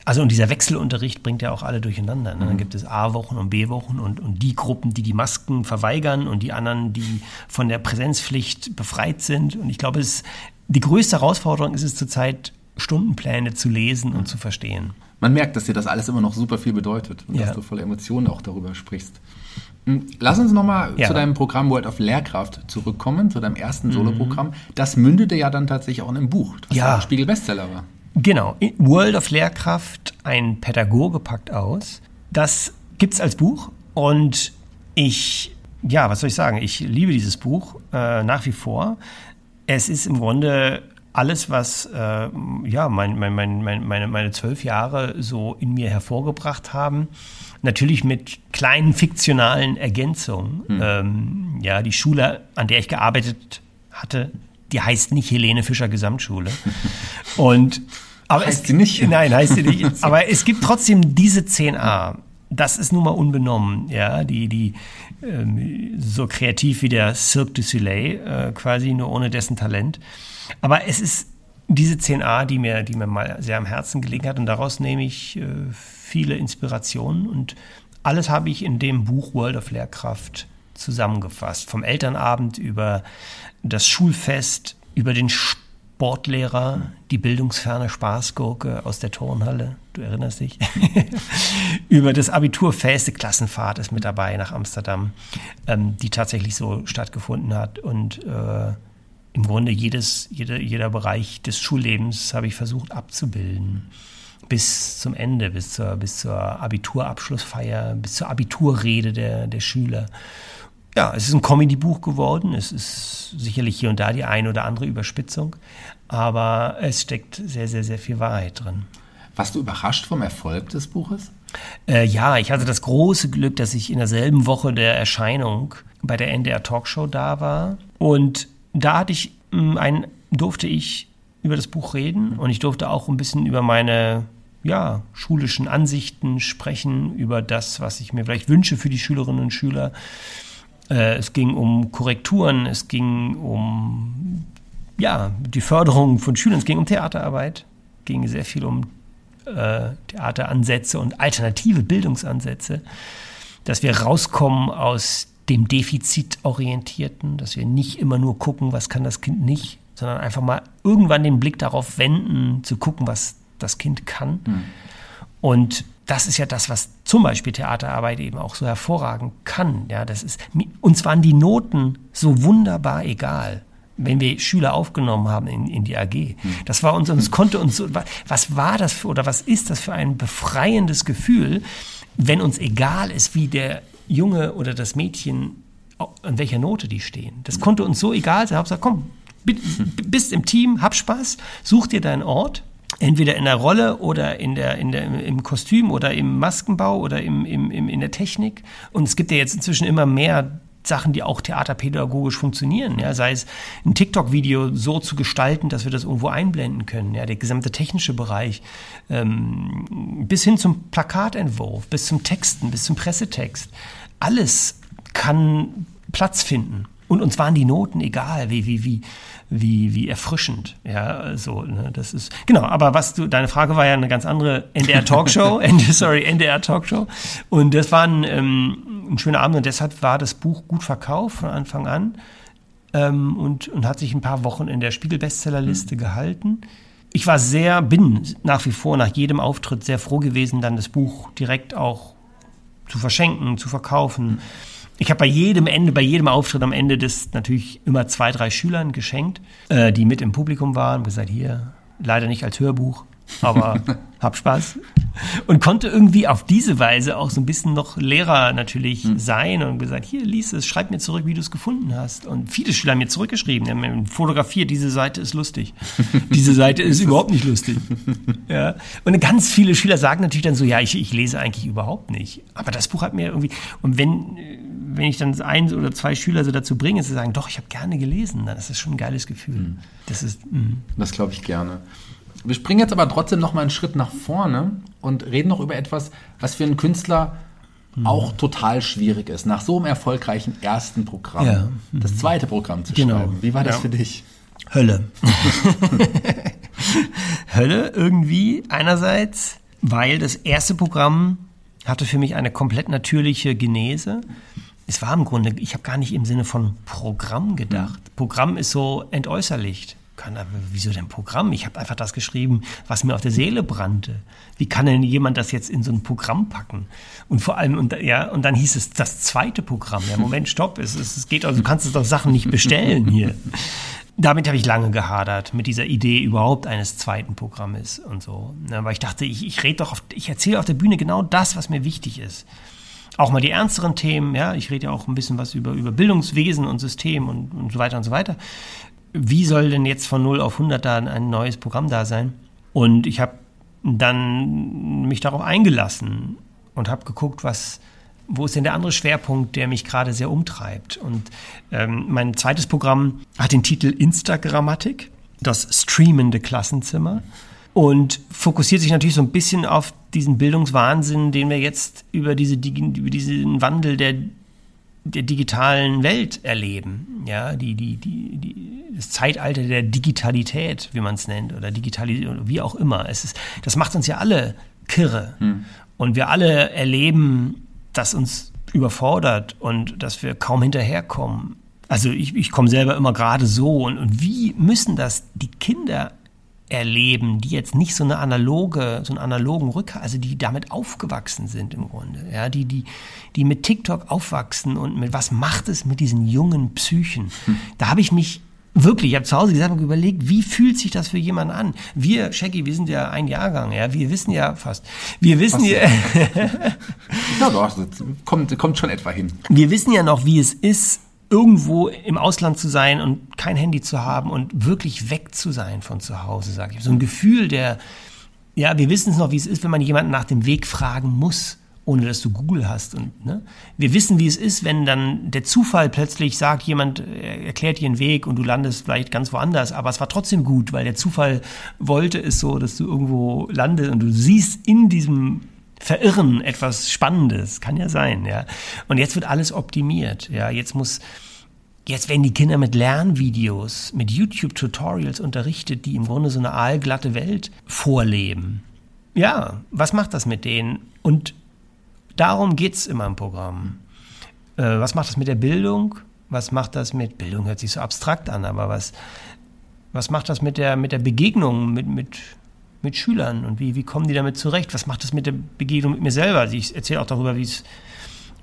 also und dieser Wechselunterricht bringt ja auch alle durcheinander. Ne? Dann mhm. gibt es A-Wochen und B-Wochen und, und die Gruppen, die die Masken verweigern und die anderen, die von der Präsenzpflicht befreit sind. Und ich glaube, es, die größte Herausforderung ist es zurzeit, Stundenpläne zu lesen und zu verstehen. Man merkt, dass dir das alles immer noch super viel bedeutet und ja. dass du voller Emotionen auch darüber sprichst. Hm, lass uns nochmal ja. zu deinem Programm World of Lehrkraft zurückkommen, zu deinem ersten mhm. Soloprogramm. Das mündete ja dann tatsächlich auch in einem Buch, das ja. ein Spiegel-Bestseller war. Genau, World of Lehrkraft, ein Pädagoge packt aus. Das gibt es als Buch und ich, ja, was soll ich sagen, ich liebe dieses Buch äh, nach wie vor. Es ist im Grunde alles, was äh, ja, mein, mein, mein, meine, meine zwölf Jahre so in mir hervorgebracht haben. Natürlich mit kleinen fiktionalen Ergänzungen. Hm. Ähm, ja, die Schule, an der ich gearbeitet hatte, die heißt nicht Helene Fischer Gesamtschule. Und aber heißt es, sie nicht? Nein, heißt sie nicht. aber es gibt trotzdem diese 10a. Das ist nun mal unbenommen, ja, die, die ähm, so kreativ wie der Cirque du Soleil, äh, quasi nur ohne dessen Talent. Aber es ist diese 10a, die mir, die mir mal sehr am Herzen gelegen hat und daraus nehme ich äh, viele Inspirationen und alles habe ich in dem Buch World of Lehrkraft zusammengefasst. Vom Elternabend über das Schulfest, über den Sportlehrer, die bildungsferne Spaßgurke aus der Turnhalle, du erinnerst dich, über das Abiturfest, die Klassenfahrt ist mit dabei nach Amsterdam, ähm, die tatsächlich so stattgefunden hat und äh, im Grunde jedes, jeder, jeder Bereich des Schullebens habe ich versucht abzubilden. Bis zum Ende, bis zur, bis zur Abiturabschlussfeier, bis zur Abiturrede der, der Schüler. Ja, es ist ein Comedy-Buch geworden. Es ist sicherlich hier und da die eine oder andere Überspitzung, aber es steckt sehr, sehr, sehr viel Wahrheit drin. Warst du überrascht vom Erfolg des Buches? Äh, ja, ich hatte das große Glück, dass ich in derselben Woche der Erscheinung bei der NDR Talkshow da war und da hatte ich mm, ein, durfte ich über das Buch reden und ich durfte auch ein bisschen über meine ja, schulischen Ansichten sprechen, über das, was ich mir vielleicht wünsche für die Schülerinnen und Schüler. Äh, es ging um Korrekturen, es ging um ja, die Förderung von Schülern, es ging um Theaterarbeit, es ging sehr viel um äh, Theateransätze und alternative Bildungsansätze, dass wir rauskommen aus dem Defizitorientierten, dass wir nicht immer nur gucken, was kann das Kind nicht, sondern einfach mal irgendwann den Blick darauf wenden, zu gucken, was das Kind kann. Mhm. Und das ist ja das, was zum Beispiel Theaterarbeit eben auch so hervorragend kann. Ja, das ist, uns waren die Noten so wunderbar egal. wenn wir Schüler aufgenommen haben in, in die AG. Das war uns, uns konnte uns so, was war das für, oder was ist das für ein befreiendes Gefühl, wenn uns egal ist, wie der Junge oder das Mädchen, an welcher Note die stehen. Das konnte uns so egal sein. Hauptsache, komm, bist im Team, hab Spaß, such dir deinen Ort entweder in der Rolle oder in der, in der, im Kostüm oder im Maskenbau oder im, im, im, in der Technik. Und es gibt ja jetzt inzwischen immer mehr Sachen, die auch theaterpädagogisch funktionieren. Ja, sei es ein TikTok-Video so zu gestalten, dass wir das irgendwo einblenden können. Ja, der gesamte technische Bereich ähm, bis hin zum Plakatentwurf, bis zum Texten, bis zum Pressetext. Alles kann Platz finden. Und uns waren die Noten egal, wie, wie, wie, wie, wie erfrischend. Ja, so, ne, das ist, genau, aber was du, deine Frage war ja eine ganz andere NDR Talkshow, sorry, NDR Talkshow. Und das war ein, ähm, ein schöner Abend und deshalb war das Buch gut verkauft von Anfang an ähm, und, und hat sich ein paar Wochen in der Spiegel-Bestsellerliste mhm. gehalten. Ich war sehr, bin nach wie vor nach jedem Auftritt sehr froh gewesen, dann das Buch direkt auch zu verschenken, zu verkaufen. Mhm ich habe bei jedem Ende, bei jedem Auftritt am Ende das natürlich immer zwei, drei Schülern geschenkt, äh, die mit im Publikum waren. Gesagt, hier, leider nicht als Hörbuch, aber hab Spaß. Und konnte irgendwie auf diese Weise auch so ein bisschen noch Lehrer natürlich mhm. sein und gesagt, hier, lies es, schreib mir zurück, wie du es gefunden hast. Und viele Schüler haben mir zurückgeschrieben, haben fotografiert, diese Seite ist lustig. diese Seite ist überhaupt nicht lustig. Ja. Und ganz viele Schüler sagen natürlich dann so, ja, ich, ich lese eigentlich überhaupt nicht. Aber das Buch hat mir irgendwie, und wenn, wenn ich dann ein oder zwei Schüler so dazu bringe, zu sagen, doch, ich habe gerne gelesen, dann ist das schon ein geiles Gefühl. Mhm. Das ist. Mh. Das glaube ich gerne. Wir springen jetzt aber trotzdem noch mal einen Schritt nach vorne und reden noch über etwas, was für einen Künstler mhm. auch total schwierig ist. Nach so einem erfolgreichen ersten Programm, ja. mhm. das zweite Programm zu genau. schreiben. Wie war das ja. für dich? Hölle. Hölle irgendwie einerseits, weil das erste Programm hatte für mich eine komplett natürliche Genese es war im Grunde, ich habe gar nicht im Sinne von Programm gedacht. Mhm. Programm ist so entäußerlicht. Kann aber, wieso denn Programm? Ich habe einfach das geschrieben, was mir auf der Seele brannte. Wie kann denn jemand das jetzt in so ein Programm packen? Und vor allem, und, ja, und dann hieß es das zweite Programm. Ja, Moment, stopp, es, es geht, also du kannst es doch Sachen nicht bestellen hier. Damit habe ich lange gehadert, mit dieser Idee überhaupt eines zweiten Programmes und so. Weil ich dachte, ich, ich rede doch, auf, ich erzähle auf der Bühne genau das, was mir wichtig ist auch mal die ernsteren Themen, ja, ich rede ja auch ein bisschen was über, über Bildungswesen und System und, und so weiter und so weiter. Wie soll denn jetzt von 0 auf 100 da ein neues Programm da sein? Und ich habe dann mich darauf eingelassen und habe geguckt, was, wo ist denn der andere Schwerpunkt, der mich gerade sehr umtreibt. Und ähm, mein zweites Programm hat den Titel Instagrammatik, das streamende Klassenzimmer und fokussiert sich natürlich so ein bisschen auf diesen Bildungswahnsinn, den wir jetzt über, diese, über diesen Wandel der, der digitalen Welt erleben. Ja, die, die, die, die, das Zeitalter der Digitalität, wie man es nennt, oder Digitalisierung, wie auch immer. Es ist, das macht uns ja alle kirre. Hm. Und wir alle erleben, dass uns überfordert und dass wir kaum hinterherkommen. Also ich, ich komme selber immer gerade so. Und, und wie müssen das die Kinder erleben, die jetzt nicht so eine analoge, so einen analogen Rücker, also die damit aufgewachsen sind im Grunde, ja, die, die, die mit TikTok aufwachsen und mit was macht es mit diesen jungen Psychen? Hm. Da habe ich mich wirklich, ich habe zu Hause gesagt und überlegt, wie fühlt sich das für jemanden an? Wir, Shaggy, wir sind ja ein Jahrgang, ja, wir wissen ja fast, wir wissen fast ja, ja doch, kommt, kommt schon etwa hin. Wir wissen ja noch, wie es ist, irgendwo im Ausland zu sein und kein Handy zu haben und wirklich weg zu sein von zu Hause, sage ich. So ein Gefühl der, ja, wir wissen es noch, wie es ist, wenn man jemanden nach dem Weg fragen muss, ohne dass du Google hast. Und ne? wir wissen, wie es ist, wenn dann der Zufall plötzlich sagt, jemand äh, erklärt dir einen Weg und du landest vielleicht ganz woanders, aber es war trotzdem gut, weil der Zufall wollte es so, dass du irgendwo landest und du siehst in diesem Verirren etwas Spannendes, kann ja sein, ja. Und jetzt wird alles optimiert, ja. Jetzt muss, jetzt werden die Kinder mit Lernvideos, mit YouTube-Tutorials unterrichtet, die im Grunde so eine aalglatte Welt vorleben. Ja, was macht das mit denen? Und darum geht es immer im Programm. Äh, was macht das mit der Bildung? Was macht das mit, Bildung hört sich so abstrakt an, aber was, was macht das mit der, mit der Begegnung, mit, mit, mit Schülern und wie, wie kommen die damit zurecht? Was macht das mit der Begegnung mit mir selber? Also ich erzähle auch darüber, wie es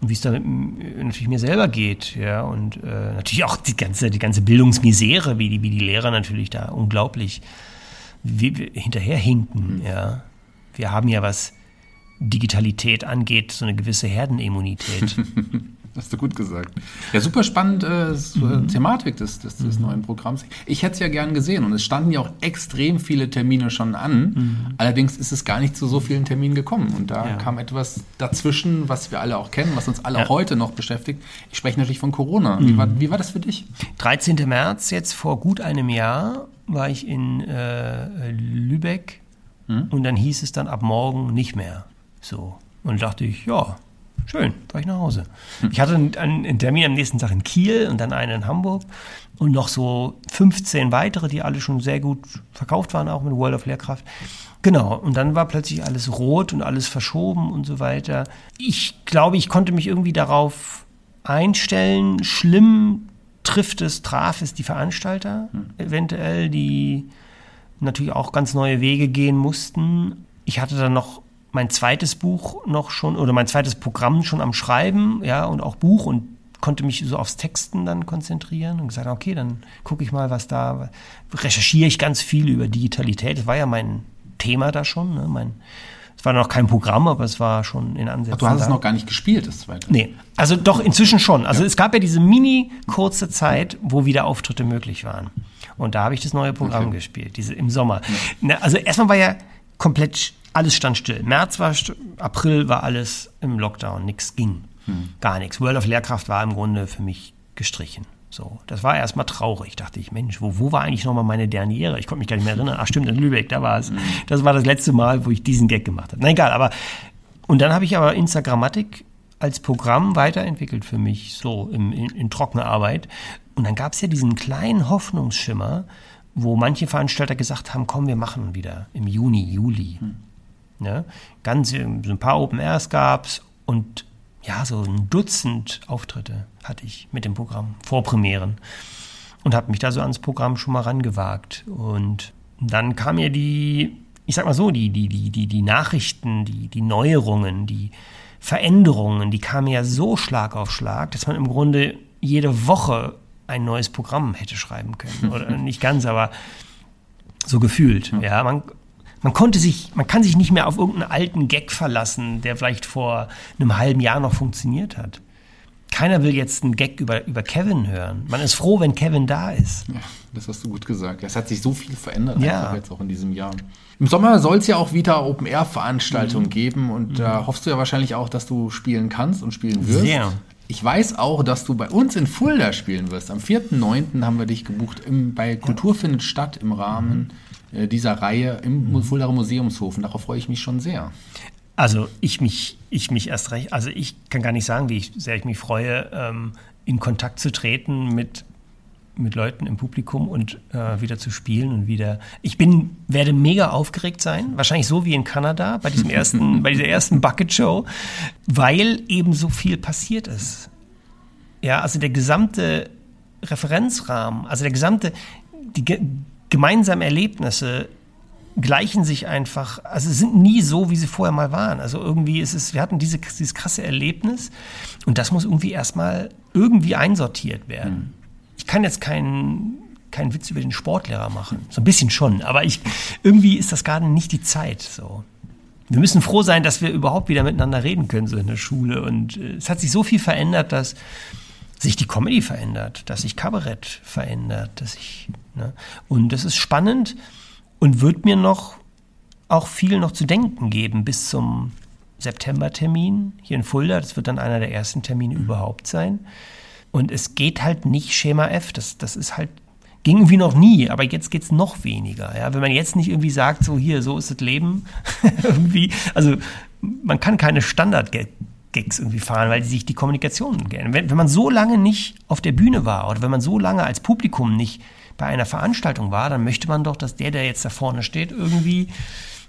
wie es da natürlich mir selber geht, ja, und äh, natürlich auch die ganze, die ganze Bildungsmisere, wie die, wie die Lehrer natürlich da unglaublich hinterherhinken, mhm. ja. Wir haben ja, was Digitalität angeht, so eine gewisse Herdenimmunität. Hast du gut gesagt. Ja, super spannend äh, mhm. Thematik des, des, des mhm. neuen Programms. Ich hätte es ja gern gesehen und es standen ja auch extrem viele Termine schon an. Mhm. Allerdings ist es gar nicht zu so vielen Terminen gekommen und da ja. kam etwas dazwischen, was wir alle auch kennen, was uns alle ja. heute noch beschäftigt. Ich spreche natürlich von Corona. Wie, war, mhm. wie war das für dich? 13. März, jetzt vor gut einem Jahr, war ich in äh, Lübeck mhm. und dann hieß es dann ab morgen nicht mehr. So. Und dachte ich, ja, Schön, fahre ich nach Hause. Ich hatte einen, einen, Termin am nächsten Tag in Kiel und dann einen in Hamburg und noch so 15 weitere, die alle schon sehr gut verkauft waren, auch mit World of Lehrkraft. Genau, und dann war plötzlich alles rot und alles verschoben und so weiter. Ich glaube, ich konnte mich irgendwie darauf einstellen. Schlimm trifft es, traf es die Veranstalter hm. eventuell, die natürlich auch ganz neue Wege gehen mussten. Ich hatte dann noch mein zweites Buch noch schon oder mein zweites Programm schon am Schreiben, ja, und auch Buch und konnte mich so aufs Texten dann konzentrieren und gesagt, okay, dann gucke ich mal, was da, recherchiere ich ganz viel über Digitalität. Das war ja mein Thema da schon, ne? mein, es war noch kein Programm, aber es war schon in Ansätzen. Ach, du hast da. es noch gar nicht gespielt, das zweite? Nee, also doch inzwischen schon. Also ja. es gab ja diese mini kurze Zeit, wo wieder Auftritte möglich waren. Und da habe ich das neue Programm okay. gespielt, diese im Sommer. Ja. Also erstmal war ja komplett alles stand still. März war, April war alles im Lockdown, nichts ging. Hm. Gar nichts. World of Lehrkraft war im Grunde für mich gestrichen. So, das war erstmal traurig. Dachte ich, Mensch, wo, wo war eigentlich nochmal meine Derniere? Ich konnte mich gar nicht mehr erinnern. Ach stimmt, in Lübeck, da war es. Hm. Das war das letzte Mal, wo ich diesen Gag gemacht habe. Na egal, aber und dann habe ich aber Instagrammatik als Programm weiterentwickelt für mich, so im, in, in trockener Arbeit. Und dann gab es ja diesen kleinen Hoffnungsschimmer, wo manche Veranstalter gesagt haben, komm, wir machen wieder im Juni, Juli. Hm. Ne? Ganz, so ein paar Open Airs gab es und ja, so ein Dutzend Auftritte hatte ich mit dem Programm, Vorpremieren. Und habe mich da so ans Programm schon mal rangewagt. Und dann kam ja die, ich sag mal so, die, die, die, die, die Nachrichten, die, die Neuerungen, die Veränderungen, die kamen ja so Schlag auf Schlag, dass man im Grunde jede Woche ein neues Programm hätte schreiben können. Oder nicht ganz, aber so gefühlt. Ja, man, man konnte sich, man kann sich nicht mehr auf irgendeinen alten Gag verlassen, der vielleicht vor einem halben Jahr noch funktioniert hat. Keiner will jetzt einen Gag über, über Kevin hören. Man ist froh, wenn Kevin da ist. Ja, das hast du gut gesagt. Es hat sich so viel verändert ja. jetzt auch in diesem Jahr. Im Sommer soll es ja auch wieder Open-Air-Veranstaltungen mhm. geben und da mhm. hoffst du ja wahrscheinlich auch, dass du spielen kannst und spielen wirst. Sehr. Ich weiß auch, dass du bei uns in Fulda spielen wirst. Am 4.9. haben wir dich gebucht im, bei Kultur findet statt im Rahmen. Mhm äh, dieser Reihe im mhm. Fuldaer Museumshof. darauf freue ich mich schon sehr. Also ich mich, ich mich erst recht, also ich kann gar nicht sagen, wie ich, sehr ich mich freue, ähm, in Kontakt zu treten mit, mit Leuten im Publikum und äh, wieder zu spielen und wieder. Ich bin, werde mega aufgeregt sein, wahrscheinlich so wie in Kanada bei diesem ersten, bei dieser ersten Bucket Show, weil eben so viel passiert ist. Ja, also der gesamte Referenzrahmen, also der gesamte, die, gemeinsame Erlebnisse gleichen sich einfach, also sind nie so, wie sie vorher mal waren. Also irgendwie ist es, wir hatten diese, dieses krasse Erlebnis und das muss irgendwie erstmal irgendwie einsortiert werden. Mhm. Ich kann jetzt keinen keinen Witz über den Sportlehrer machen. So ein bisschen schon, aber ich, irgendwie ist das gerade nicht die Zeit. So. Wir müssen froh sein, dass wir überhaupt wieder miteinander reden können, so in der Schule. Und äh, es hat sich so viel verändert, dass sich die Comedy verändert, dass sich Kabarett verändert, dass sich Ne? Und das ist spannend und wird mir noch auch viel noch zu denken geben bis zum September-Termin hier in Fulda. Das wird dann einer der ersten Termine überhaupt sein. Und es geht halt nicht Schema F. Das, das ist halt, ging irgendwie noch nie, aber jetzt geht es noch weniger. Ja? Wenn man jetzt nicht irgendwie sagt, so hier, so ist das Leben, irgendwie, also man kann keine Standard-Gigs irgendwie fahren, weil sich die Kommunikation gerne. Wenn, wenn man so lange nicht auf der Bühne war oder wenn man so lange als Publikum nicht bei einer Veranstaltung war, dann möchte man doch, dass der, der jetzt da vorne steht, irgendwie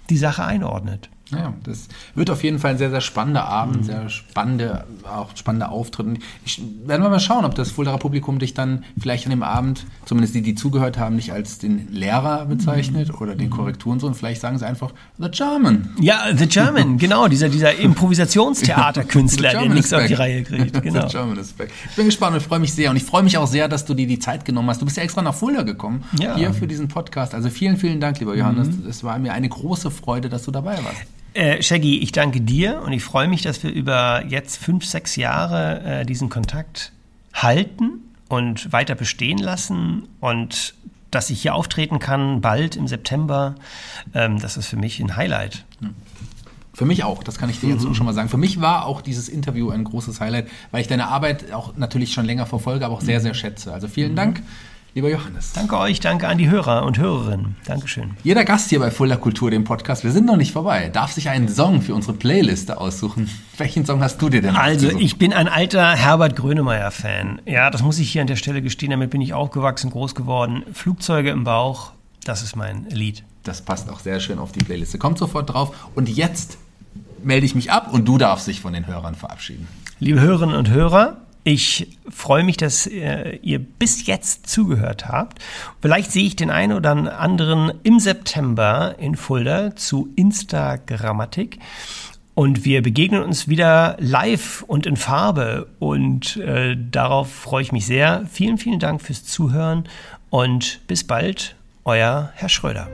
die Sache einordnet. Ja, das wird auf jeden Fall ein sehr, sehr spannender Abend, mhm. sehr spannende, auch spannende Auftritte. Ich, werden wir mal schauen, ob das Fuldaer Publikum dich dann vielleicht an dem Abend, zumindest die, die zugehört haben, nicht als den Lehrer bezeichnet mhm. oder den Korrekturen, sondern vielleicht sagen sie einfach The German. Ja, The German, genau, dieser, dieser Improvisationstheaterkünstler, der nichts auf die Reihe kriegt. Genau. The German is back. Ich bin gespannt und freue mich sehr. Und ich freue mich auch sehr, dass du dir die Zeit genommen hast. Du bist ja extra nach Fulda gekommen, ja. hier für diesen Podcast. Also vielen, vielen Dank, lieber Johannes. Mhm. Es war mir eine große Freude, dass du dabei warst. Äh, Shaggy, ich danke dir und ich freue mich, dass wir über jetzt fünf, sechs Jahre äh, diesen Kontakt halten und weiter bestehen lassen und dass ich hier auftreten kann, bald im September. Ähm, das ist für mich ein Highlight. Für mich auch, das kann ich dir jetzt mhm. schon mal sagen. Für mich war auch dieses Interview ein großes Highlight, weil ich deine Arbeit auch natürlich schon länger verfolge, aber auch sehr, sehr schätze. Also vielen mhm. Dank lieber Johannes. Danke euch, danke an die Hörer und Hörerinnen. Dankeschön. Jeder Gast hier bei Fulda Kultur, dem Podcast, wir sind noch nicht vorbei, darf sich einen Song für unsere Playliste aussuchen. Welchen Song hast du dir denn Also, ausgesucht? ich bin ein alter Herbert Grönemeyer-Fan. Ja, das muss ich hier an der Stelle gestehen, damit bin ich aufgewachsen, groß geworden. Flugzeuge im Bauch, das ist mein Lied. Das passt auch sehr schön auf die Playliste. Kommt sofort drauf. Und jetzt melde ich mich ab und du darfst dich von den Hörern verabschieden. Liebe Hörerinnen und Hörer, ich freue mich, dass äh, ihr bis jetzt zugehört habt. Vielleicht sehe ich den einen oder anderen im September in Fulda zu Instagrammatik. Und wir begegnen uns wieder live und in Farbe. Und äh, darauf freue ich mich sehr. Vielen, vielen Dank fürs Zuhören und bis bald, euer Herr Schröder.